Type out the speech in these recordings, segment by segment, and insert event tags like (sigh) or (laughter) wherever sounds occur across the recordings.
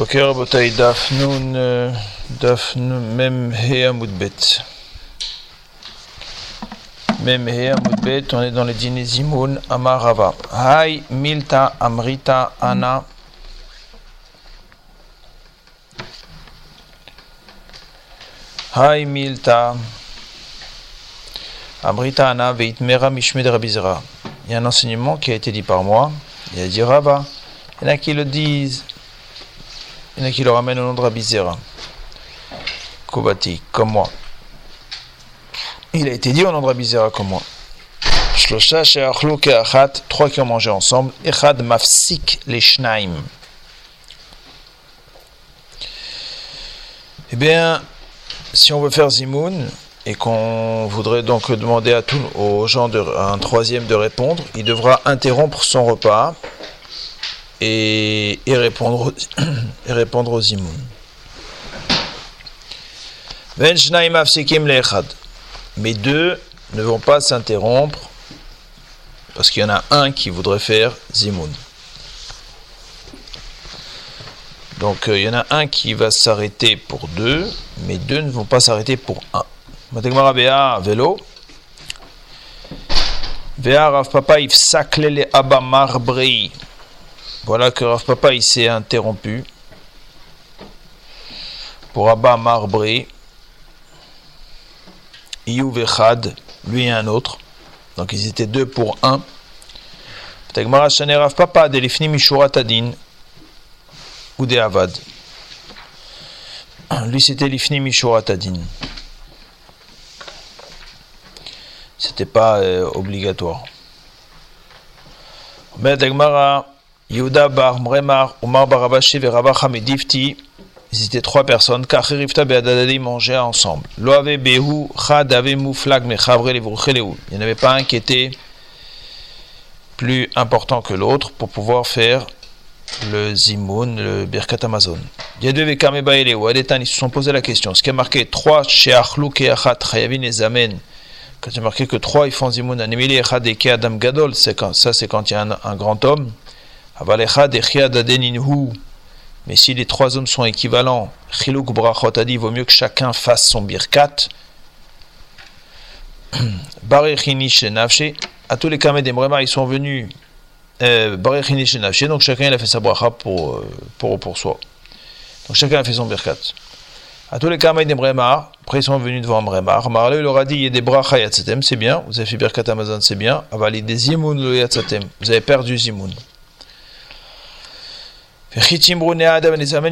Ok, Rabotai, Daf Nun, Daf Mem He Amud Bet. Mem He Amud Bet, on est dans le dîner Zimoun, Amarava. Hai, Milta, Amrita, Ana. Hai, Milta. Amrita, Ana, Veit Mera, Mishme de Rabizera. Il y a un enseignement qui a été dit par moi. Il a dit Rava. Il y en a qui le disent. Il y en a qui le ramènent au nom de Rabizera. Kobati, comme moi. Il a été dit au nom de comme moi. Shlosha she'achlu ke'achat, trois qui ont mangé ensemble. Echad. Eh bien, si on veut faire zimoun et qu'on voudrait donc demander à tous aux gens de, à un troisième de répondre, il devra interrompre son repas et, répondre, et répondre aux (clears throat) le'echad. Mais deux ne vont pas s'interrompre parce qu'il y en a un qui voudrait faire zimoun. Donc euh, il y en a un qui va s'arrêter pour deux, mais deux ne vont pas s'arrêter pour un. Vélo. Papa. Voilà que Rav Papa il s'est interrompu pour Abba Marbrei. Iyuv Echad, lui et un autre. Donc ils étaient deux pour un. Tegmara Shane Rav Papa de l'ifni Mishurat Adin ou de Avad. (clears throat) Lui c'était l'ifni Mishurat Adin. C'était pas euh, obligatoire. Mais Tegmara Yehuda Bar Mremar, Omar Barabashi et Rabba Hamidifti, ils étaient trois personnes, Kachirifta Beadadadi mangeaient ensemble. Loave Behu, Chad Ave Mouflag Mechavre Levrucheleu. Il n'y en avait pas un qui était plus important que l'autre pour pouvoir faire le Zimoun, le Birkat Amazon. Yadve Kameba et Adetan, ils se sont posé la question. Ce qui a marqué trois chez Achluk et Achat, Chayavin et Zamen, quand il a marqué que trois ils font Zimoun, Anemili Echad et Adam Gadol, ça c'est quand il y a un, un grand homme. Mais si les trois hommes sont équivalents, Chiluk Brachot a dit vaut mieux que chacun fasse son birkat. (clears throat) À tous les des Mrema, ils sont venus. Donc chacun il a fait sa bracha pour, pour, pour soi. Donc chacun a fait son birkat. À tous les des Mrema, après ils sont venus devant Mrema. Marle leur a dit il y a des bracha yatzatem, c'est bien. Vous avez fait birkat Amazon, c'est bien. Avali des zimoun le yatzatem. Vous avez perdu zimoun. Et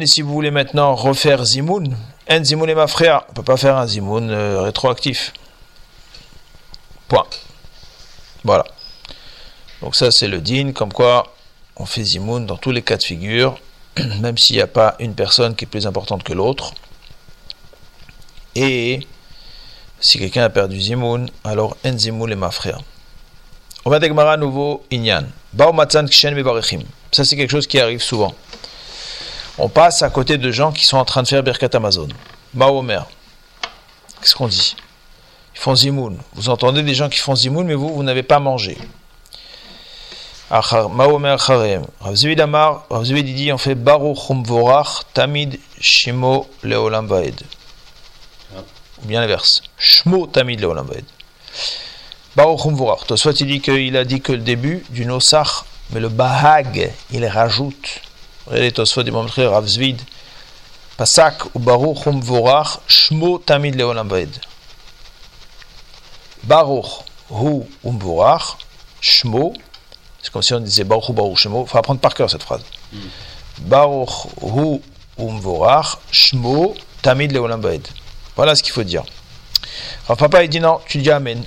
si vous voulez maintenant refaire Zimoun, un Zimoun est ma frère, on ne peut pas faire un Zimoun euh, rétroactif. Point. Voilà. Donc ça c'est le din, comme quoi on fait Zimoun dans tous les cas de figure, (clears throat) même s'il n'y a pas une personne qui est plus importante que l'autre. Et si quelqu'un a perdu Zimoun, alors un Zimoun est ma frère. On va à nouveau Inyan. Ça c'est quelque chose qui arrive souvent on passe à côté de gens qui sont en train de faire Birkat Amazon. Mahomer. Qu'est-ce qu'on dit? Ils font Zimoun. Vous entendez des gens qui font Zimoun, mais vous, vous n'avez pas mangé. Mahomer Charem. Ravzvid Amar, Ravzvid dit on fait Baruch Vorach Tamid Shimo Leolam Vaed. Ou bien l'inverse. Shmo Tamid Leolam Vaed. Baruch Vorach. Toi, soit il dit qu'il a dit que le début du Nosach, mais le Bahag, il rajoute les Tosfot du Mamre Rav Zvid, Pasak ou Baruch um Vorach, Shmo Tamid Leolam Vaed. Baruch hu um Vorach, Shmo, c'est comme si on disait Baruch hu Baruch Shmo, il faut apprendre par cœur cette phrase. Baruch hu um Vorach, Shmo Tamid Leolam Vaed. Voilà ce qu'il faut dire. Rav Papa il dit non, tu dis Amen,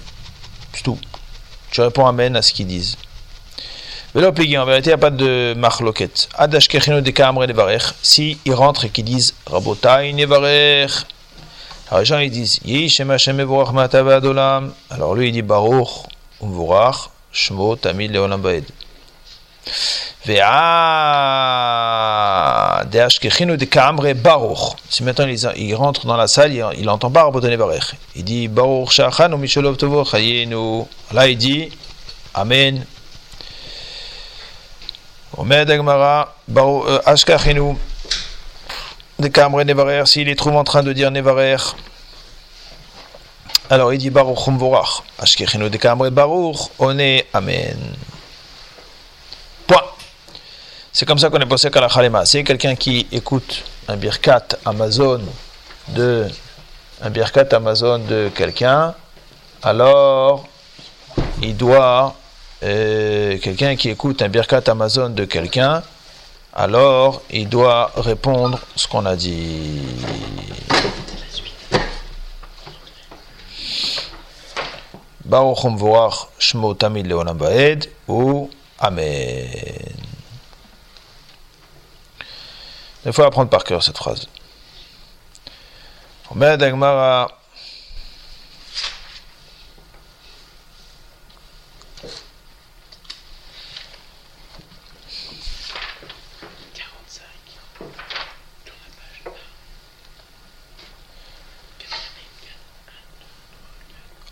c'est tout. Tu réponds Amen à ce qu'ils disent. En vérité, il n'y a pas de marloquette. Si ils rentrent et qu'ils disent Rabotai Nevarech, alors les gens ils disent Yishem Hashem Evorach Matavad Olam. Alors lui il dit Baruch Umvorach Shmo Tamid Leolam Baed. De de Kamre. Si maintenant il rentre dans la salle, il n'entend pas Rabotai Nevarech. Il dit Baruch Shachan ou Misholov Tovo Chayenu. Là il dit Amen. Omed Agmara, euh, Ashkachinu, des Kamre Nevarer, s'il les trouve en train de dire Nevarer. Alors il dit Baruch Umvorach, Ashkechinu de Kamre Baruch, Oné, Amen. Point. C'est comme ça qu'on est passé à la Khalema. C'est quelqu'un qui écoute un birkat Amazon de un birkat Amazon de quelqu'un, alors il doit euh, quelqu'un qui écoute un birkat Amazon de quelqu'un, alors il doit répondre ce qu'on a dit. Baruchum voir Shmo Tamid Leonam Baed ou Amen. Il faut apprendre par cœur cette phrase. Omer Dagmara.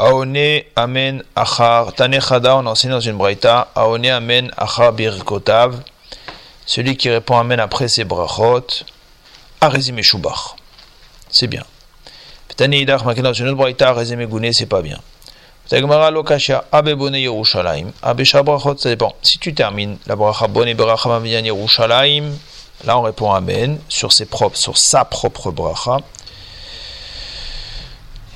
Aone Amen Achar Tane Chada, on enseigne dans une braïta. Aone Amen Achar Birkotav. Celui qui répond Amen après ses brachot. Arezim Shubach. C'est bien. Tani idach marqué dans une autre braïta. Arezim Gouné, c'est pas bien. Tagmara Lokasha Abe Bone Yerushalayim. Abe Shabrachot, ça dépend. Si tu termines la bracha Bone Beracha Yerushalayim, là on répond Amen sur ses propres, sur sa propre bracha.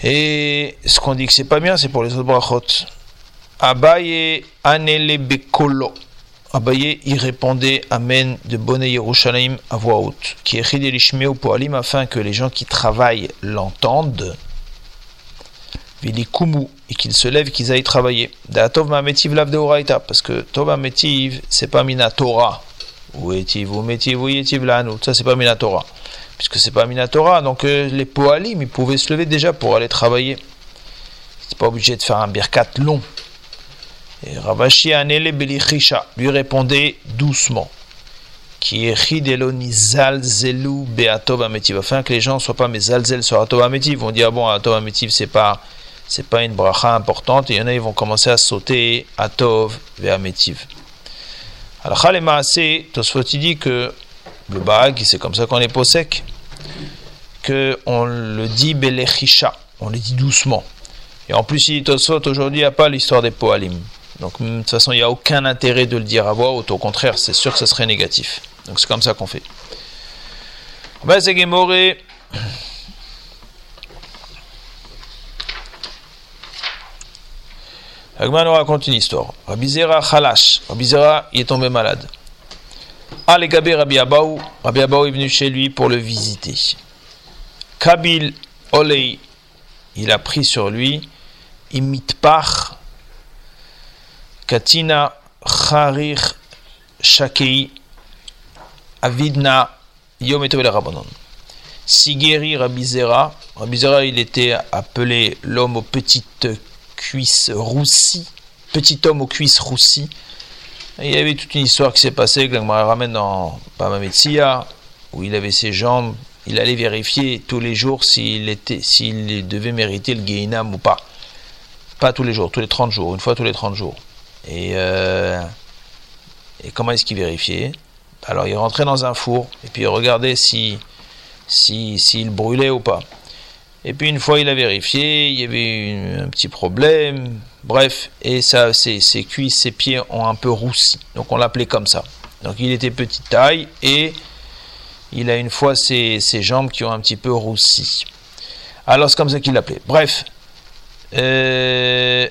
Et ce qu'on dit que c'est pas bien, c'est pour les autres brachot. Abaye anele bekolo. Abaye, il répondait Amen de Bonne Yerushalayim à voix haute. Qui est afin que les gens qui travaillent l'entendent. Vilikumu et qu'ils se lèvent, qu'ils aillent travailler. Da Tov Mametiv Lav de Parce que Tov Mametiv, c'est pas Mina Torah. Ou Etiv, ou Metiv, ou Yetiv Lanu. Ça, c'est pas Mina Torah puisque c'est pas Minatora, donc euh, les Poalim, ils pouvaient se lever déjà pour aller travailler. C'est pas obligé de faire un birkat long. Et Ravashi Anele Belichisha lui répondait doucement. Qui Beatov Ametiv. Afin que les gens ne soient pas mes Zalzel sur Atov Ametiv. Ils vont dire, ah bon, Atov Ametiv, c'est pas, c'est pas une bracha importante. Et il y en a, ils vont commencer à sauter Atov Ve'ametiv. Alors, Khalema Tosfot dit que le bag, c'est comme ça qu'on est pas sec, qu'on le dit belechisha, on le dit doucement. Et en plus, il Tosfot aujourd'hui, il n'y a pas l'histoire des poalim. Donc, de toute façon, il n'y a aucun intérêt de le dire à voix haute. Au contraire, c'est sûr que ce serait négatif. Donc, c'est comme ça qu'on fait. Ben, c'est Gemoré. Agman nous raconte une histoire. Rabizera Khalash. Rabizera, il est tombé malade. Ah, les Gabé Rabbi Abaou. Rabbi Abaou est venu chez lui pour le visiter. Kabil Olei, il a pris sur lui. Imitpach. Katina Charir Shakei. Avidna Yom et Rabbanon. Sigeri Rabizera. Rabizera, il était appelé l'homme aux petites cuisses roussies. Petit homme aux cuisses roussies il y avait toute une histoire qui s'est passée, que me ramène dans Pamametsia, où il avait ses jambes, il allait vérifier tous les jours s'il était, s'il devait mériter le Geinam ou pas. Pas tous les jours, tous les 30 jours, une fois tous les 30 jours. Et, euh, et comment est-ce qu'il vérifiait? Alors il rentrait dans un four, et puis il regardait si, s'il si, brûlait ou pas. Et puis une fois il a vérifié, il y avait un petit problème, bref, et ça, ses, ses, cuisses, ses pieds ont un peu roussi. Donc on l'appelait comme ça. Donc il était petite taille et il a une fois ses, jambes qui ont un petit peu roussi. Alors c'est comme ça qu'il l'appelait. Bref, euh,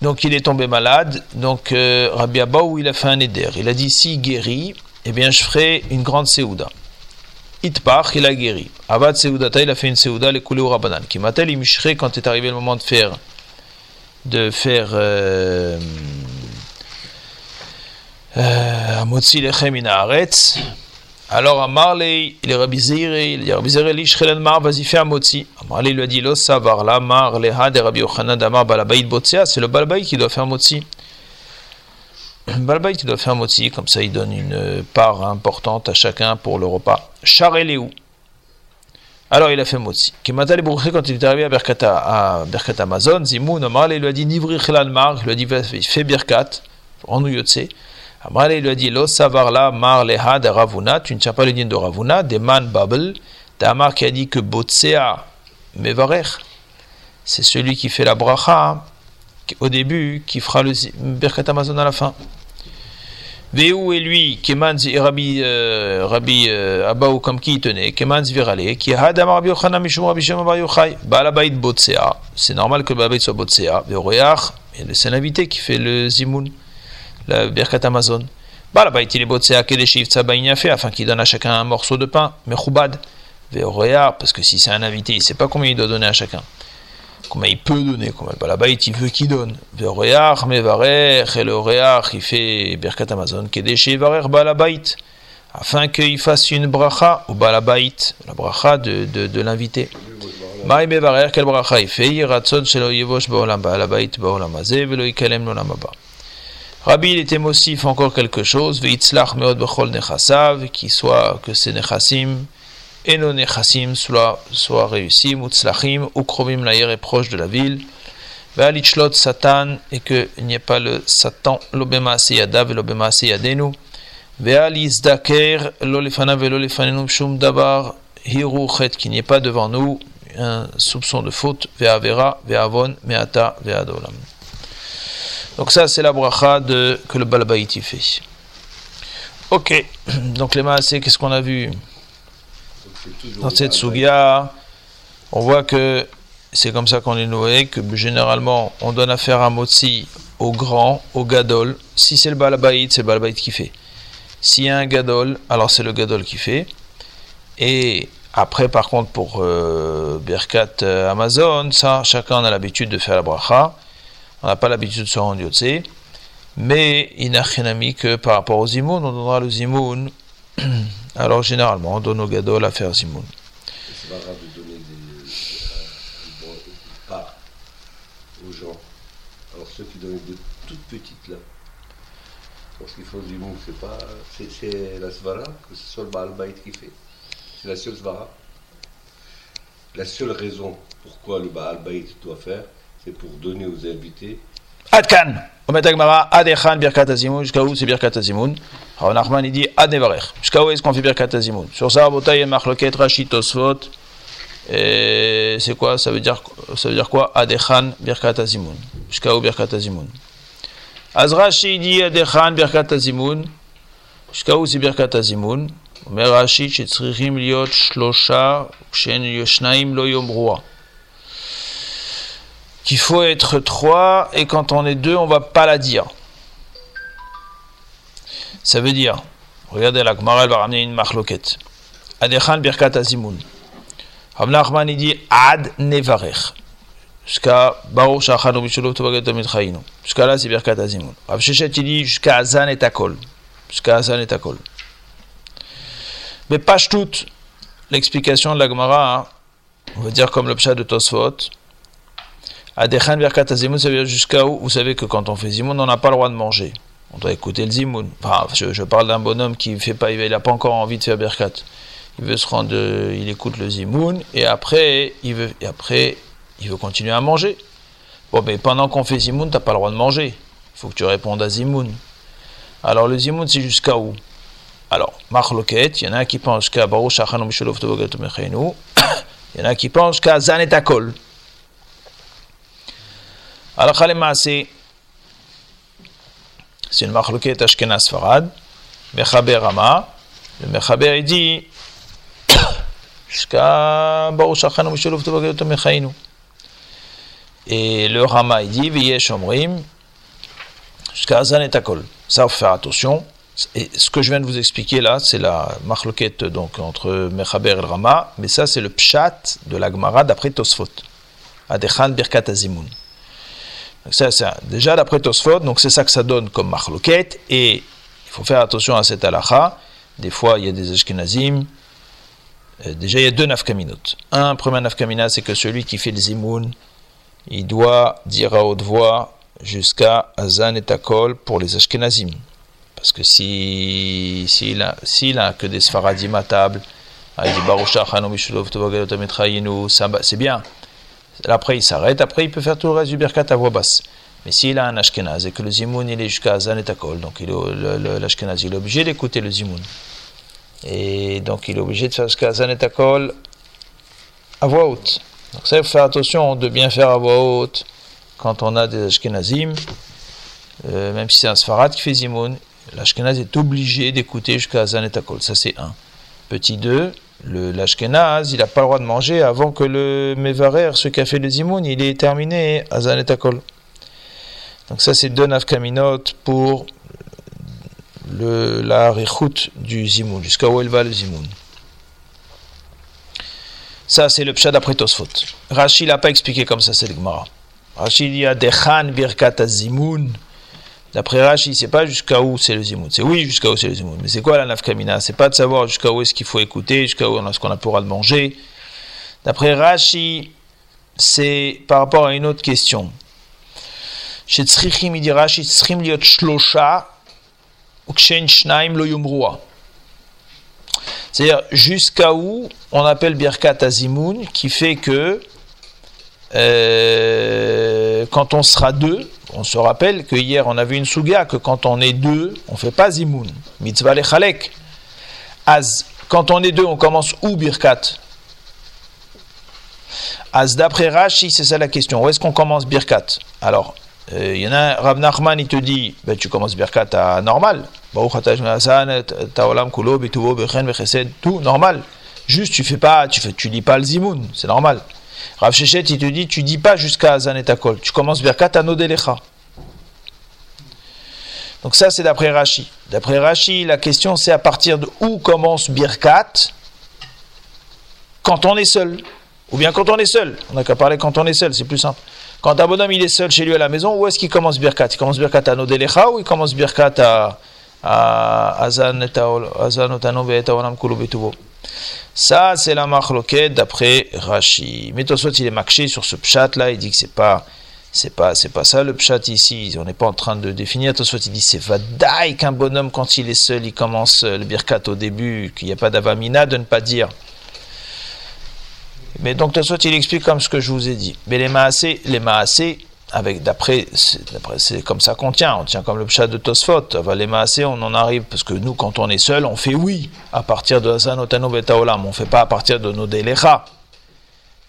donc il est tombé malade. Donc euh, Rabbi Abaou il a fait un éder. Il a dit si guérit, eh bien je ferai une grande séouda. Itpach, il a guéri. Abad Seudata, il a fait une Seuda, les coulées au Rabbanan. Qui Imishre quand est arrivé le moment de faire, de faire, euh, euh. Alors Amarley, il est Rabbi Zeire, il dit Rabbi Zeire, l'Ishrelan Mar, vas-y fais Amotzi. Amarley lui a dit, Lo savar la Mar, leha de Rabbi Yochanan d'Amar Balabaïd Botsea, c'est le Balabaïd qui doit faire Motzi. Balbaï, tu dois faire moti, comme ça il donne une part importante à chacun pour le repas. Chareléou. Alors il a fait moti. Kimata les quand il est arrivé à Berkata, à Berkat Amazon, Zimoun, Amar, il lui a dit Nivri Mar, il lui a dit fais Birkat, en Yotse. Il lui a dit Lo savar la mar leha de Ravuna, tu ne tiens pas le din de Ravuna, des man babel, Tamar qui a dit que Botsea Mevarer, c'est celui qui fait la bracha au début, qui fera le Birkat Amazon à la fin. Veu et lui, Keman Rabbi, euh, Rabbi euh, Abaou comme qui tenait, Keman Virale, qui a Hadam Rabbi Yochanan Mishum Rabbi Shem Rabbi Yochai, Balabait Botsea, c'est normal que Balabait soit Botsea, Veoreach, c'est l'invité qui fait le Zimoun, la Birkat Amazon. Balabait il est Botsea, Kedeshiv fait, afin qu'il donne à chacun un morceau de pain, Mechoubad, Veoreach, parce que si c'est un invité, il ne sait pas combien il doit donner à chacun comment il peut donner, le balabait il veut qu'il donne. Le réach mevarer, et le réach il fait berkat Amazon, kedeshe varer balabait, afin qu'il fasse une bracha au balabait, la bracha de, de, de l'invité. Maï mevarer, quel bracha il fait, yiratzon shelo yevosh baolam balabait baolam azeh, velo haba. Rabbi, il était mossif encore quelque chose, veitzlach meod bechol nechasav, qui soit que ces nechasim, et nos nechassim soient, soient réussis, mutzlachim, ou kromim l'air est proche de la ville, ve'alichlot satan, et qu'il n'y ait pas le satan, l'obema yadav et l'obema yadenu, ve'alizdaker, l'olefana ve'lolefanenu shum dabar, hiruchet, qu'il n'y ait pas devant nous un soupçon de faute, ve'avera, ve'avon, me'ata, ve'adolam. Donc ça, c'est la bracha de, que le Balabaïti fait. Ok, donc les maasés, qu'est-ce qu'on a vu? Dans cette sugia, on voit que c'est comme ça qu'on est noué, que généralement on donne affaire à Motsi au grand, au gadol. Si c'est le balabaïd, c'est le balabaïd qui fait. S'il y a un gadol, alors c'est le gadol qui fait. Et après, par contre, pour euh, Birkat euh, Amazon, ça, chacun a l'habitude de faire la bracha. On n'a pas l'habitude de se rendre Mais il n'a rien ami que par rapport aux zimoun, on donnera le zimoun (clears throat) Alors généralement, on donne au gadol à faire zimoun. C'est pas grave de donner des, parts aux gens. Alors ceux qui donnent de toutes petites là, lorsqu'ils font zimoun, c'est pas, c'est la svara que ce soit le Baal Baït qui fait. C'est la seule svara. La seule raison pourquoi le Baal Baït doit faire, c'est pour donner aux invités. Adkan, Omet Agmara, Adechan Birkat Azimoun, jusqu'à où c'est Birkat Azimoun? Rav Nachman il dit Ad Nevarech, jusqu'à où est-ce qu'on fait Birkat Azimoun Sur ça, Botaï et Machloket, Rachid Tosfot, et c'est quoi ça veut, dire, ça veut dire quoi Adechan Birkat Azimoun, jusqu'à où Birkat Azimoun Azrachi dit Adechan Birkat Azimoun, jusqu'à où c'est Birkat Azimoun אומר רש"י שצריכים להיות שלושה, כששניים לא יאמרוה qu'il faut être trois et quand on est deux, on va pas la dire. Ça veut dire, regardez la Gemara, elle va ramener une machloket. Adechan birkat. Rav Nachman il dit ad nevarech. Jusqu'à Baruch Shachanu Mishulov Tobagat Tamid Chayinu. Jusqu'à là, c'est birkat azimoun. Rav Shechet il dit jusqu'à Azan et Akol. Jusqu'à Azan et Akol. Mais pas toute l'explication de la Gemara, on va dire comme le pshat de Tosfot. Adechan Birkat Azimoun, ça veut dire jusqu'à où? Vous savez que quand on fait Zimoun, on n'a pas le droit de manger. On doit écouter le Zimoun. Enfin, je, parle d'un bonhomme qui fait pas, il n'a pas encore envie de faire Birkat. Il veut se rendre, il écoute le Zimoun, et après, il veut, après, il veut continuer à manger. Bon, mais pendant qu'on fait Zimoun, tu n'as pas le droit de manger. Il faut que tu répondes à Zimoun. Alors, le Zimoun, c'est jusqu'à où? Alors, Machloket, il y en a qui pensent qu'à Baruch Shachan Mishulov Tobogat Mechenu. Il y en a qui pensent qu'à Zanet Akol. Alors, c'est une machloket Ashkenaz Farad, Mechaber Rama. Le Mechaber, il dit (coughs) jusqu'à Baruch Shachanu Misholov Tovagayot Mechainu. Et le Rama, il dit Omrim, jusqu'à Azan et Akol. Ça, il faut faire attention. Et ce que je viens de vous expliquer là, c'est la machloket donc, entre Mechaber et le Rama, mais ça, c'est le pshat de la Gemara d'après Tosfot. Adechan Birkat Azimoun. Ça, ça, déjà d'après Tosfot, donc c'est ça que ça donne comme marloquette, et il faut faire attention à cette halakha. Des fois, il y a des ashkenazim. déjà, il y a deux nafkaminot. Un, premier nafkamina, c'est que celui qui fait le zimoun, il doit dire à haute voix jusqu'à Azan et Takol pour les ashkenazim. Parce que s'il si, si a, a que des sfaradim à table, c'est bien. Après, il s'arrête. Après, il peut faire tout le reste du birkat à voix basse. Mais s'il a un ashkenaz et que le zimoun il est jusqu'à Azan et Takol, donc l'ashkenaz il est obligé d'écouter le zimoun. Et donc il est obligé de faire jusqu'à Zanetakol à voix haute. Donc ça, il faut faire attention de bien faire à voix haute quand on a des Ashkenazim. Euh, même si c'est un Sfarad qui fait Zimoun, l'Ashkenaz est obligé d'écouter jusqu'à Zanetakol. Ça c'est un. Petit 2, l'Ashkenaz, il n'a pas le droit de manger avant que le Mevarer, ce qui a fait le Zimoun, il est terminé à. Donc ça c'est deux nafkaminot pour le, la richout du Zimoun, jusqu'à où elle va le Zimoun. Ça, c'est le pshat d'après Tosfot. Rachid n'a pas expliqué comme ça, c'est le Gemara. Rachid dit à Dechan Birkat Zimoun. D'après Rachid, c'est pas jusqu'à où c'est le Zimoun. C'est oui, jusqu'à où c'est le Zimoun. Mais c'est quoi la nafkamina? C'est pas de savoir jusqu'à où est-ce qu'il faut écouter, jusqu'à où est-ce qu'on a pour de manger. D'après Rachid, c'est par rapport à une autre question. Chez Tzrichim, il dit Rachid, Tzrichim liot shlosha c'est-à-dire jusqu'à où on appelle Birkat Azimoun, qui fait que euh, quand on sera deux, on se rappelle que hier on a vu une souga, que quand on est deux, on fait pas Zimoun. Mitzvah lechalek. Az, quand on est deux, on commence où Birkat Az d'après Rashi, c'est ça la question. Où est-ce qu'on commence Birkat? Alors, il euh, y en a, Rav Nachman, il te dit, ben, tu commences Birkat à normal. Tout normal. Juste, tu fais pas, tu fais, tu lis pas le Zimoun, c'est normal. Rav Shechet, il te dit, tu dis pas jusqu'à Zanetakol. Tu commences Birkat à Nodelecha. Donc ça, c'est d'après Rashi. D'après Rashi, la question, c'est à partir de où commence Birkat quand on est seul. Ou bien quand on est seul. On n'a qu'à parler quand on est seul, c'est plus simple. Quand un bonhomme il est seul chez lui à la maison, où est-ce qu'il commence Birkat? Il commence Birkat à Nodelecha ou il commence Birkat à, Azan Ça, c'est la marloquette d'après Rashi. Mais soit il est marché sur ce pchat là, il dit que c'est pas. C'est pas, c'est pas ça le pchat ici. On n'est pas en train de définir. soit il dit c'est vadaï qu'un bonhomme quand il est seul, il commence le birkat au début, qu'il n'y a pas d'avamina, de ne pas dire mais donc, soit il explique comme ce que je vous ai dit. Mais les maasé, les maasé, avec d'après, c'est comme ça qu'on tient. On tient comme le pshat de Tosfot. Les maasé, on en arrive parce que nous, quand on est seul, on fait oui à partir de Hazanotano Betaolam. On ne fait pas à partir de nos Delecha.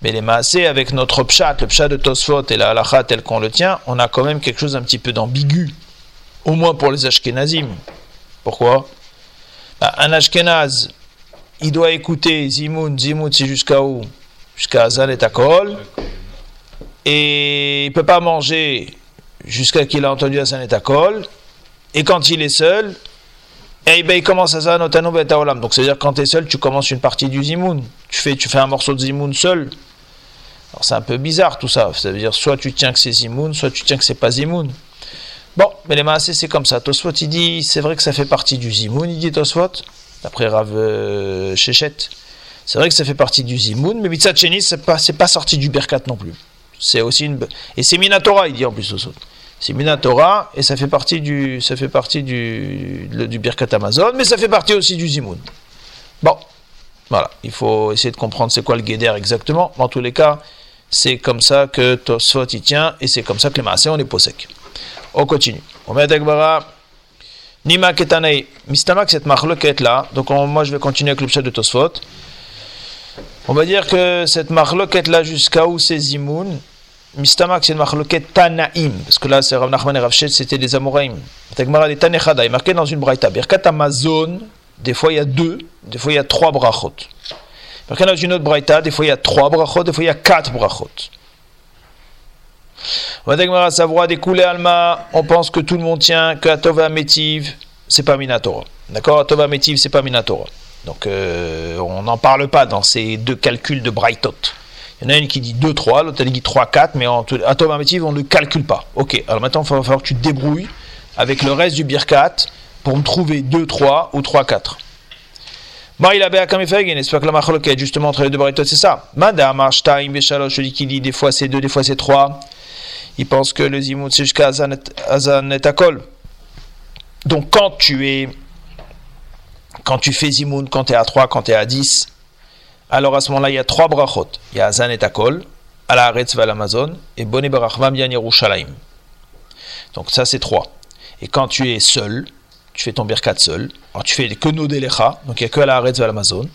Mais les maasé, avec notre pshat, le pshat de Tosfot et la halacha tel qu'on le tient, on a quand même quelque chose un petit peu d'ambigu. Au moins pour les Ashkenazim. Pourquoi? Bah, Un Ashkenaz, il doit écouter Zimoun. Zimoun, c'est jusqu'à où? Jusqu'à Azan et Takol. Et il ne peut pas manger jusqu'à qu'il a entendu Azan et Takol. Et quand il est seul, eh ben, il commence Azan Otanu et Taolam. Donc c'est-à-dire quand tu es seul, tu commences une partie du Zimoun. Tu fais, tu fais un morceau de Zimoun seul. Alors c'est un peu bizarre tout ça. Ça veut dire soit tu tiens que c'est Zimoun, soit tu tiens que c'est pas Zimoun. Bon, mais les Maasé c'est comme ça. Tosfot il dit, c'est vrai que ça fait partie du Zimoun, il dit Tosfot, d'après Rav euh, c'est vrai que ça fait partie du Zimoun, mais Mitzat Sheni, c'est pas, pas sorti du Berkat non plus. C'est aussi une. Et c'est Minatora, il dit en plus au C'est Minatora, et ça fait partie du, ça fait partie du, du Birkat Amazon, mais ça fait partie aussi du Zimoun. Bon, voilà, il faut essayer de comprendre c'est quoi le Guéder exactement. En tous les cas, c'est comme ça que Tosfot y tient, et c'est comme ça que les Maasé, on les possèque. On continue. On met Dagbara. Nima Ketanei. Mistamak, cette marloquette là. Donc, moi, je vais continuer avec le de Tosfot. On va dire que cette marloquette là jusqu'à où c'est Zimoun, Mistamak c'est une marloquette Tanaim, parce que là c'est Rav Nachman et Rav c'était des Amoraim. Tegmara des Tanechada, est marqué dans une braïta. Birkat Amazon, des fois il y a deux, des fois il y a trois brachot. Marqué dans une autre braïta, des fois il y a trois brachot, des fois il y a quatre brachot. On va savoir des coulées alma, on pense que tout le monde tient que Atova Métiv, c'est pas Minatora. D'accord Atova Métiv, c'est pas Minatora. Donc euh, on n'en parle pas dans ces deux calculs de Brightot. Il y en a une qui dit 2, 3, l'autre elle dit 3, 4, mais en automatique on ne le calcule pas. Ok, alors maintenant il va falloir que tu te débrouilles avec le reste du Birkat pour me trouver 2, 3 ou 3, 4. Bon, il avait à Kamefegen, n'est-ce pas que la est justement entre les deux Brightot, c'est ça? Madame Arshtaim Béchaloch, je dis qu'il dit des fois c'est 2, des fois c'est 3. Il pense que le Zimout c'est jusqu'à Azan et. Donc quand tu es quand tu fais Zimoun, quand tu es à 3, quand tu es à 10, alors à ce moment-là, il y a trois brachot. Il y a Azan et Takol, Ala Aretz Amazon, et Bone Barachvam Yerushalayim. Donc ça, c'est trois. Et quand tu es seul, tu fais ton birkat seul. Alors tu fais que Nodelecha, donc il n'y a que à la Haaretz à l'Amazon.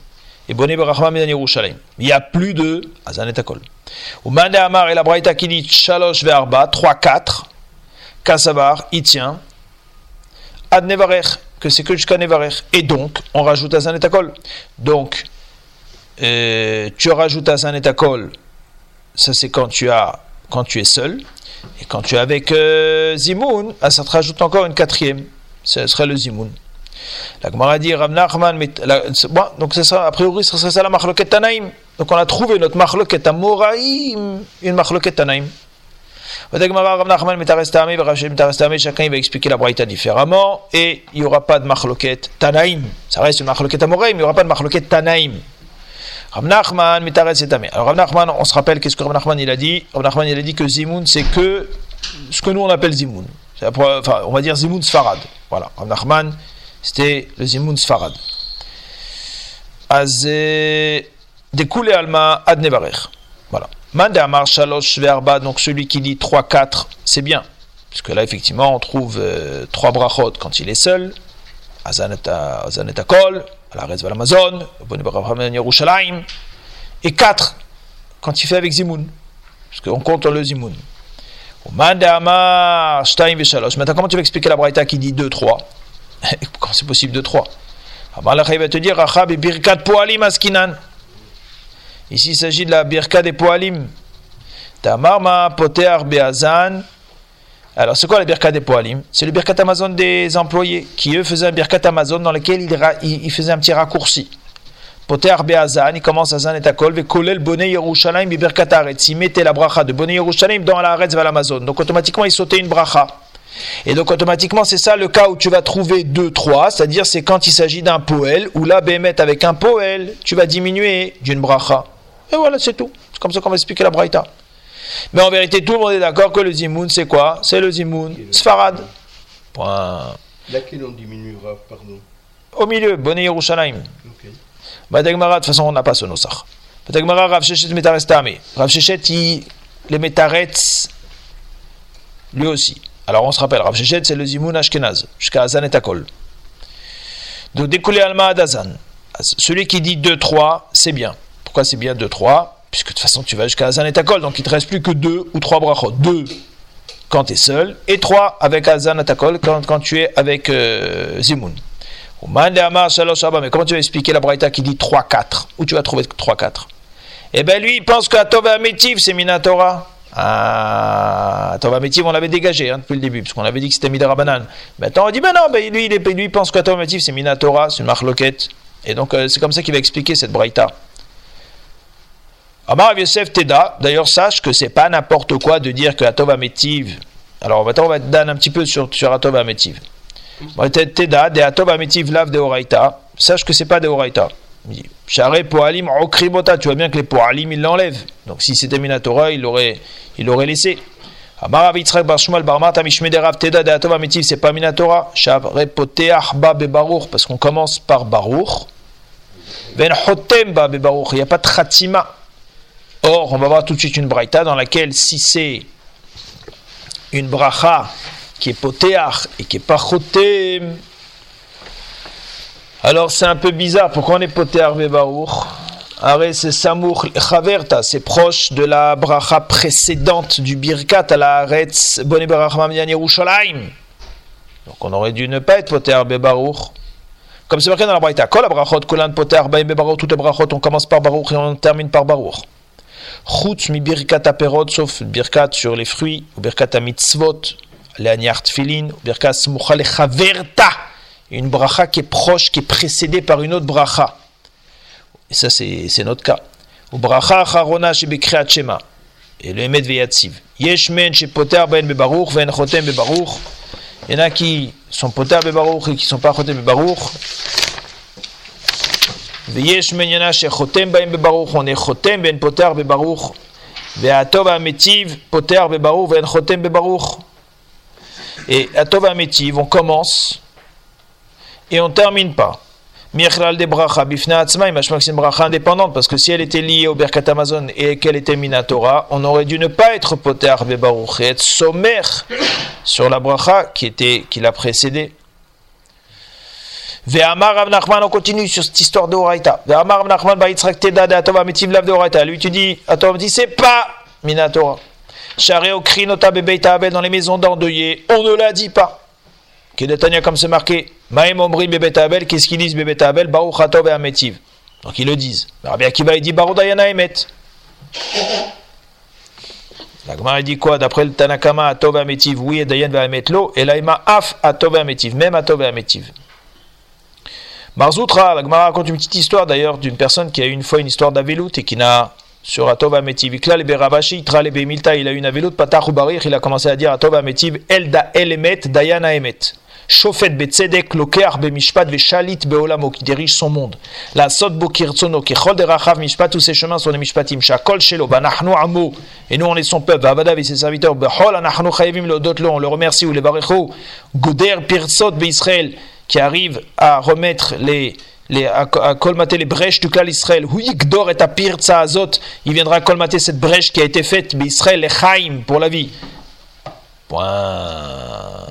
Et Boné Barachma Midan Yerushalayim. Il n'y a plus de Azan et Takol. Ou Mande Amar et la Braïta qui dit Shalosh Verba, 3, 4. Kasabar, il tient. Que c'est que jusqu'à Nevarech. Et donc, on rajoute Azan et Takol. Donc, euh, tu rajoutes Azan et Takol, ça c'est quand tu as quand tu es seul. Et quand tu es avec euh, Zimoun, ah, ça te rajoute encore une quatrième. Ce serait le Zimoun. La Gemara dit donc ça, a priori, ce ça la. Donc on a trouvé notre Machloket Amoraim, une Machloket Tanaim. Rav Nachman, Metarestame, Metarestame, chacun il va expliquer la Braïta différemment, et il n'y aura pas de Machloket Tanaim. Ça reste une Machloket Amoraim, mais il n'y aura pas de Machloket Tanaim. Rav Nachman, Metarestame. Alors on se rappelle qu'est-ce que Rav Nachman il a dit? Rav Nachman il a dit que Zimoun, c'est que ce que nous on appelle Zimoun. Enfin, on va dire Zimoun Sfarad. Voilà, c'était le Zimoun Sfarad. Az Dekoule Alma Ad Voilà. Mande Amar Shalosh Verba, donc celui qui dit 3-4, c'est bien. Puisque là, effectivement, on trouve euh, 3 brachot quand il est seul. Azaneta Kol, la Rezva l'Amazon, Yerushalayim. Et 4 quand il fait avec Zimoun. Parce qu'on compte le Zimoun. Mande Amar Shtaim Veshalosh. Maintenant, comment tu vas expliquer la Braïta qui dit 2-3 Quand (laughs) c'est possible de 3. il va te dire Rachab et Birkat Poalim Askinan. Ici, il s'agit de la Birkat des Poalim. Tamarma Potear Beazan. Alors, c'est quoi la Birkat des Poalim? C'est le Birkat Amazon des employés qui, eux, faisaient un Birkat Amazon dans lequel ils il faisaient un petit raccourci. Potear Beazan, il commence à Zan et Takol, ve kolel Bonnet Yerushalayim, Birkat Aretz. Il mettait la bracha de Bonnet Yerushalayim dans la vers l'Amazon. Donc, automatiquement, il sautait une bracha. Et donc automatiquement, c'est ça le cas où tu vas trouver 2, 3, c'est-à-dire c'est quand il s'agit d'un poel, où là, Bémet avec un poel, tu vas diminuer d'une bracha. Et voilà, c'est tout. C'est comme ça qu'on va expliquer la braïta. Mais en vérité, tout le monde est d'accord que le zimoun, c'est quoi? C'est le zimoun Sfarad. Point. Laquelle on diminuera, pardon Au milieu, Bonnet Yerushalayim. Ok. de toute façon, on n'a pas ce nosar. Badagmara, Rav Shechet Metarestame. Rav Shechet, les Metarets, lui aussi. Alors on se rappelle, Rav Shechet, c'est le Zimoun Ashkenaz, jusqu'à Azan et Takol. Donc découlé Alma Adazan. Celui qui dit 2-3, c'est bien. Pourquoi c'est bien 2-3 Puisque de toute façon tu vas jusqu'à Azan et Takol, donc il ne te reste plus que 2 ou 3 brachot. 2 quand tu es seul, et 3 avec Azan et Takol quand, quand tu es avec euh, Zimoun. Mais comment tu vas expliquer la Braïta qui dit 3-4 Où tu vas trouver 3-4 Eh bien lui, il pense que Tova Métiv, c'est Minatora. Ah, Tova Métiv, on l'avait dégagé hein, depuis le début, parce qu'on avait dit que c'était Midara Banane. Maintenant, on dit, ben non, lui, il, pense que Tova Métiv, c'est Minatora, c'est une marloquette. Et donc, euh, c'est comme ça qu'il va expliquer cette Braïta. Amar Yosef Teda, d'ailleurs, sache que c'est pas n'importe quoi de dire que Atova Métiv. Alors, maintenant, on va donner un petit peu sur, sur Atova Métiv. Teda, de Atova Métiv, lave de Horaïta. Sache que c'est pas de Horaïta. Charé Poalim Okribota, tu vois bien que les Poalim ils l'enlèvent. Donc si c'était Minatora, il l'aurait il l'aurait laissé. Amarav Yitzhak Bar Shmuel Bar Marta Mishmederav Teda de Atova Mitiv, c'est pas Minatora. Charé parce qu'on commence par Barour. Ben Hotem Ba Bebarour, il n'y a pas de Khatima. Or, on va voir tout de suite une braïta dans laquelle si c'est une bracha qui est Poteach et qui est pas Hotem, alors c'est un peu bizarre. Pourquoi on est poté Arvé Baruch? Arrête, c'est Samour Chaverta, c'est proche de la bracha précédente du Birkat à la Aretz Boni Barachmamian Yerushalayim. Donc on aurait dû ne pas être poté Arvé Baruch. Comme c'est marqué dans la braïta, Kol brachot, Kolan poté Arvé Baruch, toutes les brachot, on commence par Baruch et on termine par Baruch. Chutz mi Birkat Aperot, sauf Birkat sur les fruits, ou Birkat Mitzvot, les Aniart Filin, ou Birkat Smuchale Chaverta une bracha qui est proche, qui est précédée par une autre bracha. Et ça, c'est notre cas. Ou bracha acharona shebekriat shema. Et le emet veyatsiv. Yesh men shepoter ben bebaruch ven chotem bebaruch. Il y en a qui sont poter bebaruch et qui ne sont pas chotem bebaruch. ויש מניינה שחותם בהם בברוך, עונה חותם ואין פותח בברוך, והטוב המטיב פותח בברוך ואין חותם בברוך. Et Atov Ametiv, on commence et on ne termine pas. Mirchlal de bracha bifna atzma, c'est une bracha indépendante, parce que si elle était liée au Berkat Amazon et qu'elle était minatora, on aurait dû ne pas être poter bebaruch et être sommaire sur la bracha qui, était, qui l'a précédée. Ve'amar Rav Nachman, on continue sur cette histoire de Horaïta. Ve'amar Rav Nachman, ba'itzrak teda de atova metiv lav de Horaïta. Lui, tu dis, Atova dit, c'est pas Minatora. Au krinota bebeita abel dans les maisons d'endeuillés. On ne l'a dit pas. Kedetania, comme c'est marqué, Maïm omri bebeta abel, qu'est-ce qu'ils disent bebeta abel? Baruch atov et ametiv. Donc ils le disent. Rabbi Akiva, il dit, Baruch dayana emet. La Gemara dit quoi? D'après le Tanakama, Atov Ametiv, oui, et Dayan va lo, et l'Aïma Af Atov Ametiv, même Atov Ametiv. Marzoutra, la Gemara raconte une petite histoire d'ailleurs d'une personne qui a eu une fois une histoire d'Avelout et qui n'a sur Atov Ametiv. Il a eu une Avelout, Patach ou Barir, il a commencé à dire Atov Ametiv, El da El Emet, Dayan Emet. Shofet betzedek loker bemishpat veshalit beolamo qui dirige son monde. La sot bokirtsono qui chol derachav mishpat tous ses chemins sont les mishpatim shakol shelo banachnu amo et nous on est son peuple avadav et ses serviteurs behol anachnu chayevim leodotlo on le remercie ou le barecho goder pirtsot beisrael qui arrive à remettre les les, à, colmater les brèches du clan Israël. Et azot, il viendra colmater cette brèche qui a été faite, Israël, les chaim, pour la vie. Point.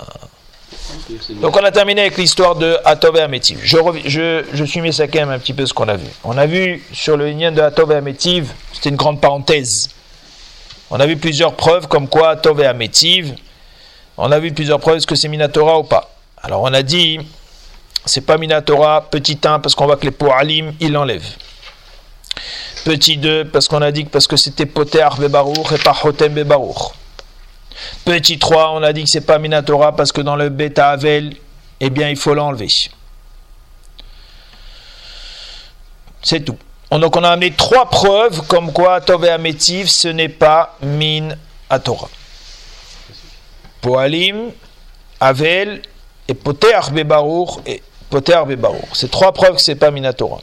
Donc on a terminé avec l'histoire de Atov et Amétiv. Je, je, je suis ça quand même un petit peu ce qu'on a vu. On a vu sur le lien de Atov et Amétiv, c'était une grande parenthèse. On a vu plusieurs preuves comme quoi Atov et Amétiv, on a vu plusieurs preuves que c'est Minatora ou pas. Alors on a dit, c'est pas Minatora, petit 1, parce qu'on voit que les Poalim, il l'enlève. Petit 2, parce qu'on a dit que parce que c'était Poter Bebarour et pas Hotem. Petit 3, on a dit que c'est pas Minatora parce que dans le bêta Avel, eh bien, il faut l'enlever. C'est tout. Donc, on a amené trois preuves comme quoi Tov et ce n'est pas Min Torah. Poalim, Avel et Poter Bebarour et Poter Bebarour. C'est trois preuves que c'est pas Minatora.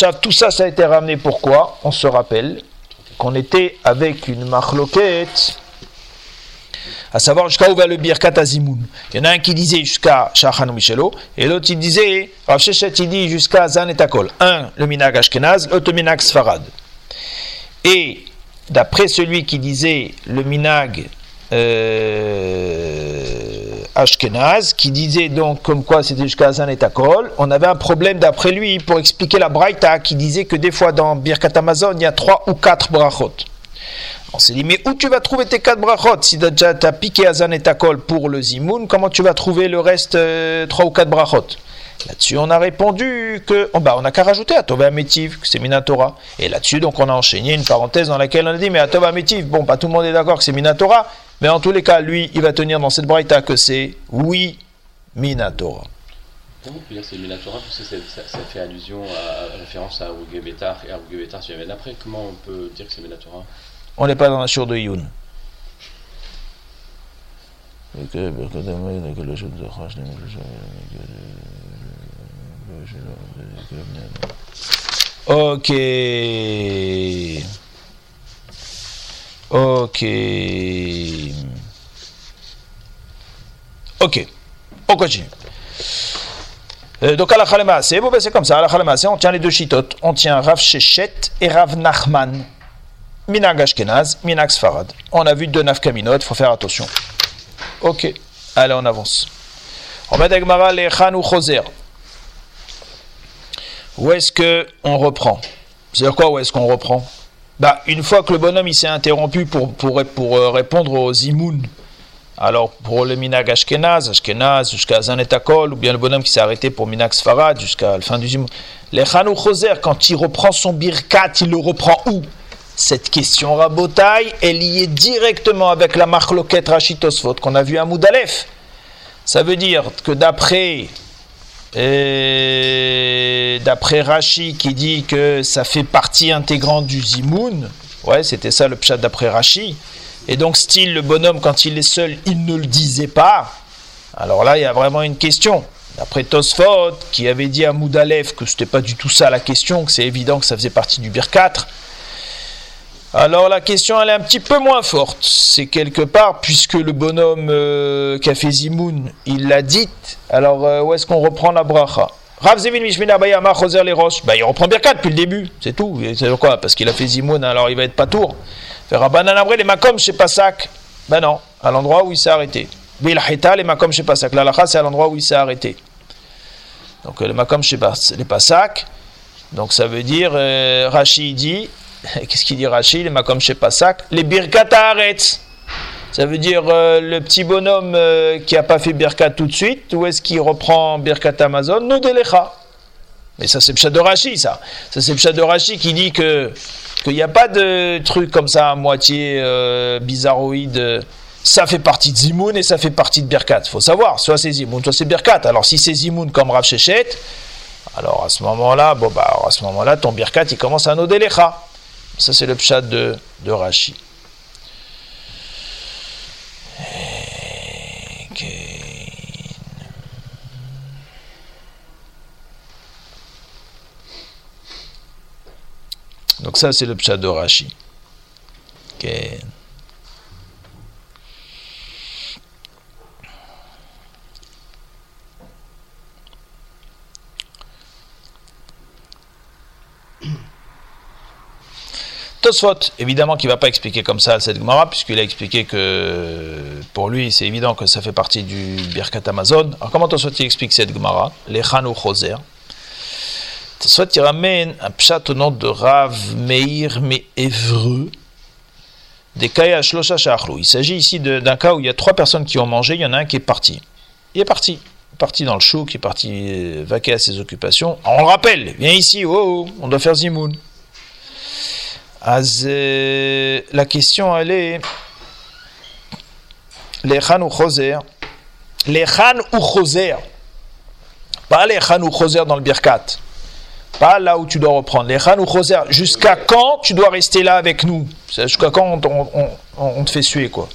Alors, tout ça, ça a été ramené pourquoi? On se rappelle qu'on était avec une marloquette à savoir jusqu'à où va le Birkat Azimoun. Il y en a un qui disait jusqu'à Shachan Michelo, et l'autre il disait, Rav Shechet il dit jusqu'à Zan et. Un, le Minag Ashkenaz, l'autre le Minag Sfarad. Et d'après celui qui disait le Minag euh, Ashkenaz, qui disait donc comme quoi c'était jusqu'à Zan et Takol, on avait un problème d'après lui pour expliquer la Braïta qui disait que des fois dans Birkat Amazon il y a trois ou quatre brachot. On s'est dit, mais où tu vas trouver tes quatre brachot Si tu as piqué Azan et Takol pour le Zimoun, comment tu vas trouver le reste, euh, trois ou quatre brachot? Là-dessus, on a répondu que, oh bah, on n'a qu'à rajouter à Tova Métiv, que c'est Minatora. Et là-dessus, donc, on a enchaîné une parenthèse dans laquelle on a dit, mais à Tova Métiv, bon, pas tout le monde est d'accord que c'est Minatora, mais en tous les cas, lui, il va tenir dans cette braïta que c'est oui, Minatora. Comment on peut dire que c'est Minatora Parce que ça, ça, fait allusion à, référence à Ugebetar et à Ugebetar, si jamais d'après. Comment on peut dire que c'est Minatora? On n'est pas dans la sur de Youn. Ok. Ok. Ok. On continue. Euh, donc à la Khalema, c'est bon, ben, comme ça. À la Khalema, on tient les deux chitotes. On tient Rav Shechet et Rav Nachman. Minag Ashkenaz, Minag Sfarad. On a vu deux nafkaminot, il faut faire attention. Ok, allez, on avance. On met Agmara les Choser. Où est-ce que on reprend? C'est-à-dire quoi, où est-ce qu'on reprend? Bah, Une fois que le bonhomme s'est interrompu pour, pour, pour euh, répondre aux Zimoun, alors pour le Minag Ashkenaz, Ashkenaz jusqu'à Zanetakol, ou bien le bonhomme qui s'est arrêté pour Minag Sfarad jusqu'à la fin du Zimoun, les Chanou Choser, quand il reprend son birkat, il le reprend où? Cette question rabotaille est liée directement avec la marloquette Rachitosfot qu'on a vu à Moudalef. Ça veut dire que d'après euh, d'après Rachi qui dit que ça fait partie intégrante du Zimoun, ouais, c'était ça le pshat d'après Rachi, et donc style le bonhomme quand il est seul, il ne le disait pas. Alors là, il y a vraiment une question. D'après Tosfot, qui avait dit à Moudalef que c'était pas du tout ça la question, que c'est évident que ça faisait partie du Bir 4, alors la question elle est un petit peu moins forte. C'est quelque part, puisque le bonhomme euh, Café Zimoun, il l'a dit, alors euh, où est-ce qu'on reprend la bracha? Rav Zevin Mishmina Bayama Choser les roches. Ben, il reprend Birkat depuis le début, c'est tout. C'est quoi Parce qu'il a fait Zimoun, alors il va être pas tour. Faire Rabbanan les Makom chez Passak. Ben non, à l'endroit où il s'est arrêté. Bilhita les Makom chez Passak. L'alacha c'est à l'endroit où il s'est arrêté. Donc le makom chez les pasak. Donc ça veut dire, euh, Rashi dit, (laughs) qu'est-ce qu'il dit le makom chez pasak Les birkat haaretz. Ça veut dire euh, le petit bonhomme euh, qui n'a pas fait birkat tout de suite, où est-ce qu'il reprend birkat Amazon? Nous Mais ça c'est le chat de ça. Ça c'est le chat de qui dit que qu'il n'y a pas de truc comme ça à moitié euh, bizarroïde. Ça fait partie de Zimoun et ça fait partie de Birkat. Faut savoir, soit c'est Zimoun, soit c'est Birkat. Alors si c'est Zimoun comme Rav Shechet, alors à ce moment-là, bon bah à ce moment-là, ton Birkat il commence à Nodelecha. Ça c'est le pshat de, de Rashi. Donc ça, c'est le pshat de Rashi. Tosfot, évidemment qu'il ne va pas expliquer comme ça cette Gemara, puisqu'il a expliqué que pour lui, c'est évident que ça fait partie du Birkat Amazon. Alors comment Tosfot il explique cette Gemara Les Chanou Choser. Tosfot il ramène un pshat au nom de Rav Meir Me'evreux, des Kaya Shlosha. Il s'agit ici d'un cas où il y a trois personnes qui ont mangé, il y en a un qui est parti. Il est parti. Parti dans le chou, qui est parti euh, vaquer à ses occupations. On le rappelle, viens ici, oh, oh on doit faire Zimoun. אז la question elle est לכאן הוא חוזר, לכאן הוא חוזר, pas לכאן הוא חוזר dans le birkat, pas là où tu dois reprendre, לכאן הוא חוזר, jusqu'à quand tu dois rester là avec nous, jusqu'à quand on, on, on, on, te fait suer quoi,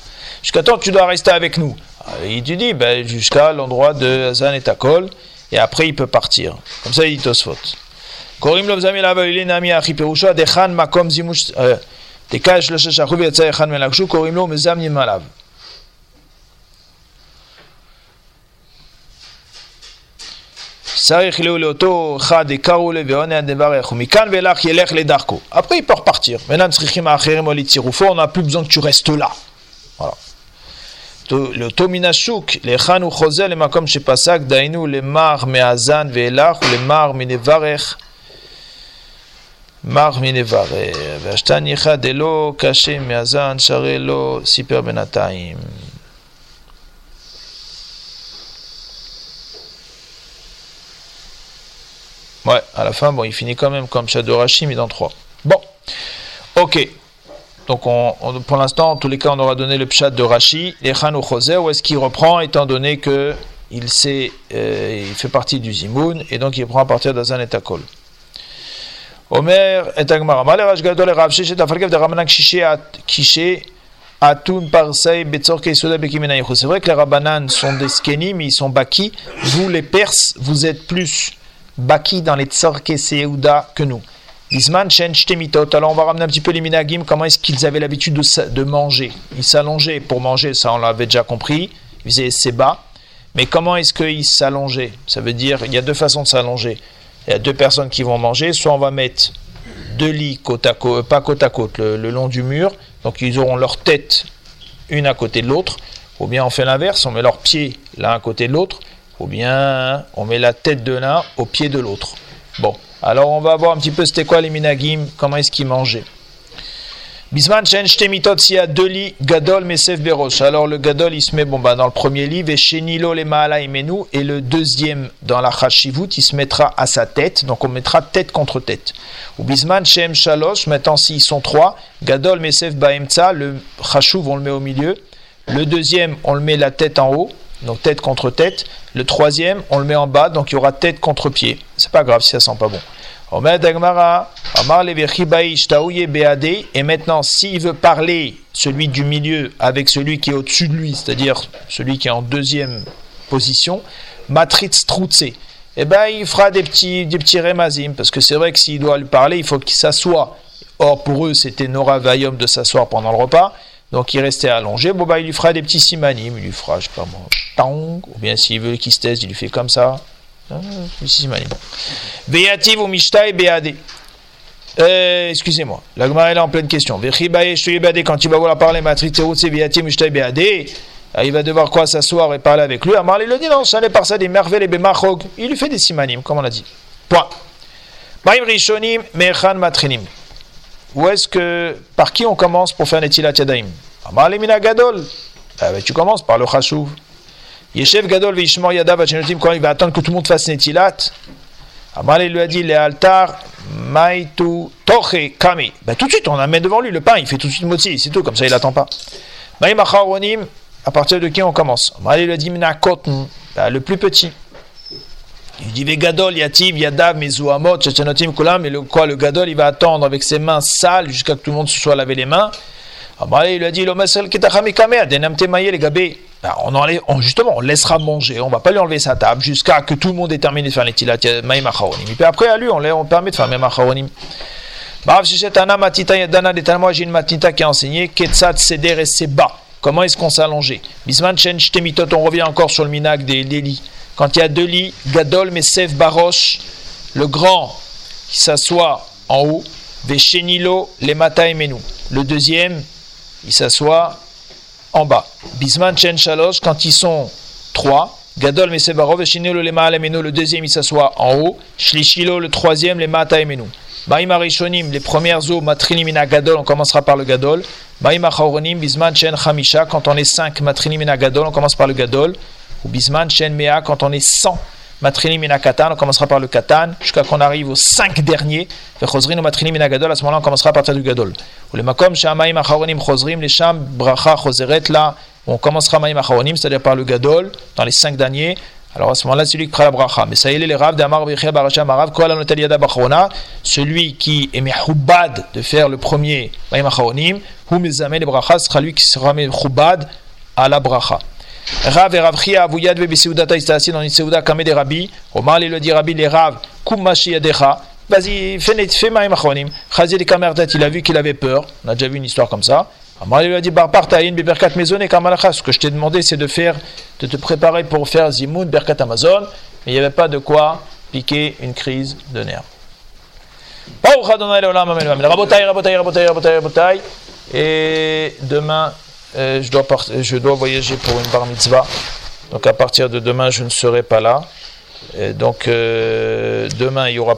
jusqu'à quand tu dois rester avec nous, il te dit ben, jusqu'à l'endroit de Hazan et Takol, et après il peut partir, comme ça il dit Tosfot. קוראים לו בזמי לאו אלילי נמי אחי פירושו דכאן מקום זימוש דקה שלושה שחו ויצא אחד מלגשו קוראים לו מזמנים עליו צריך לו לאותו אחד יקרו לו ועונה דברך ומכאן ואילך ילך לדרכו. Après il peut repartir. maintenant צריכים האחרים או לצירופו, on n'a plus besoin que tu restes là. voilà. לאותו מן השוק, להיכן הוא חוזר למקום שפסק, דהיינו למר מהזן ואילך ולמר מנברך מר מנברר, והשתניך דלא קשה מהזן, שהרי לא סיפר בינתיים. Ouais, à la fin, bon, il finit quand même comme Shadow Rashi, mais dans 3. Bon, ok. Donc, on, on, pour l'instant, en tous les cas, on aura donné le pshat de Rashi, les ou Choser, où est-ce qu'il reprend, étant donné que il, sait, euh, il fait partie du Zimoun, et donc il prend à partir d'Azan et Takol. C'est vrai que les Rabbanan sont des skenim, ils sont baki. Vous les Perses, vous êtes plus baki dans les Tzor Keseuda que nous. Bisman Shen Shtemitot. Alors on va ramener un petit peu les Minagim, comment est-ce qu'ils avaient l'habitude de, manger? Ils s'allongeaient pour manger, ça on l'avait déjà compris. Ils faisaient Seba. Mais comment est-ce qu'ils s'allongeaient? Ça veut dire, il y a deux façons de s'allonger il y a deux personnes qui vont manger, soit on va mettre deux lits côte à côte, pas côte à côte, le, le, long du mur, donc ils auront leur tête une à côté de l'autre, ou bien on fait l'inverse, on met leurs pieds l'un à côté de l'autre, ou bien on met la tête de l'un au pied de l'autre. Bon, alors on va voir un petit peu c'était quoi les minagim, comment est-ce qu'ils mangeaient. Bisman chen shtemitot s'il y a deux lits, gadol mesef berosh. Alors le gadol il se met bon bah dans le premier lit, veshenilo le maala imenu et le deuxième dans la chashivut il se mettra à sa tête, donc on mettra tête contre tête. Ou bisman shem shalosh, maintenant s'ils sont trois, gadol mesef baemtza, le chashuv on le met au milieu, le deuxième on le met la tête en haut, donc tête contre tête, le troisième on le met en bas, donc il y aura tête contre pied. C'est pas grave si ça sent pas bon. Et maintenant, s'il veut parler, celui du milieu, avec celui qui est au-dessus de lui, c'est-à-dire celui qui est en deuxième position, Matritz Troutse, eh ben, il fera des petits, des petits remazim, parce que c'est vrai que s'il doit lui parler, il faut qu'il s'assoie. Or, pour eux, c'était Nora Vayom de s'asseoir pendant le repas. Donc il restait allongé, bon bah il lui fera des petits simanim, il lui fera, je sais pas moi, tang, ou bien s'il veut qu'il se taise, il lui fait comme ça, Veyativ ou Mishtai Beade. Euh, excusez-moi, la Gemara est en pleine question. Quand il va vouloir parler, Ah, il va devoir quoi s'asseoir et parler avec lui? Amar il lui dit non, ça n'est pas ça des merveilles et bemachog. Il lui fait des simanim, comme on a dit. Point. Maïm rishonim mechan matrinim. Où est-ce que, par qui on commence pour faire netilat yadaim Amar mina gadol. Ah, ben, tu commences par le chashuv. Yeshev gadol veishmor yadav quand il va attendre que tout le monde fasse netilat. Amar il lui a dit le altar maitu toche kami. Ben, tout de suite, on amène devant lui le pain, il fait tout de suite motzi, c'est tout, comme ça il attend pas. Maïm acharonim à partir de qui on commence? Il le dit bah, le plus petit. Il dit Vegadol, Yativ, Yadav, Mezouamot, Chachanotim, Kulam, mais le, quoi, le Gadol, il va attendre avec ses mains sales jusqu'à que tout le monde se soit lavé les mains. Il lui a dit bah, on enlève, justement, on laissera manger, on va pas lui enlever sa table jusqu'à que tout le monde ait terminé de faire les tilat maïm Et puis après, à lui, on, on permet de faire maïm acharonim. J'ai une matita qui a enseigné Ketsat Seder et Seba. Comment est-ce qu'on s'allongeait? Bisman Chen Shtemitot, on revient encore sur le minag des, lits. Quand il y a deux lits, Gadol Mesef Barosh, le grand qui s'assoit en haut, Veshenilo le Mataimenu. Le deuxième, il s'assoit bas. Bisman Chen Shalosh, quand ils sont trois, Gadol Mesef Barosh, Veshenilo le Mataimenu. Le deuxième, il s'assoit en haut. Shlishilo, le troisième, le Mataimenu. Baïmarishonim, les premières eaux, Matrinimina Gadol, on commencera par le Gadol. Baïma Bisman Chen Hamisha, quand on est 5, Matrinimina Gadol, on commence par le Gadol. Ou Bisman Chen Mea, quand on est 100, Matrinimina Katan, on commencera par le Katan, jusqu'à qu'on arrive aux 5 derniers. Vechozrin ou Matrinimina Gadol, à ce moment-là, on commencera à partir du Gadol. Ou les Makom, Shamaim Acharonim Chozrim, les Sham, Bracha, Chozeret, là, on commencera Maïm Acharonim, c'est-à-dire par le Gadol, dans les 5 derniers. Alors à ce moment-là, c'est lui qui fera la bracha. Mais ça y est, les raves d'Amar Bechia Barasha Marav, Koala Notel Yada Bachrona, celui qui est mechoubad de faire le premier Maïm Acharonim, ou Mezamen les bracha, sera lui qui sera mechoubad à la bracha. Rav et Rav Chia, Avouyad Bebe Seudata, il s'est assis dans une Seuda Kamé des Rabbi. Omar, il le dit Rabbi, les Rav, Kumashi Yadecha, vas-y, fais, Maïm Acharonim. Chazir Kamerdat, il a vu qu'il avait peur. On a déjà vu une histoire comme ça. Amar lui a dit Barpartaïn, Berkat Maisonné, Kamalachas. Ce que je t'ai demandé, c'est de faire, de te préparer pour faire Zimoun, Berkat Amazon. Mais il n'y avait pas de quoi piquer une crise de nerfs. Et demain, euh, je, dois je dois voyager pour une bar mitzvah. Donc à partir de demain, je ne serai pas là. Donc euh, demain, il y aura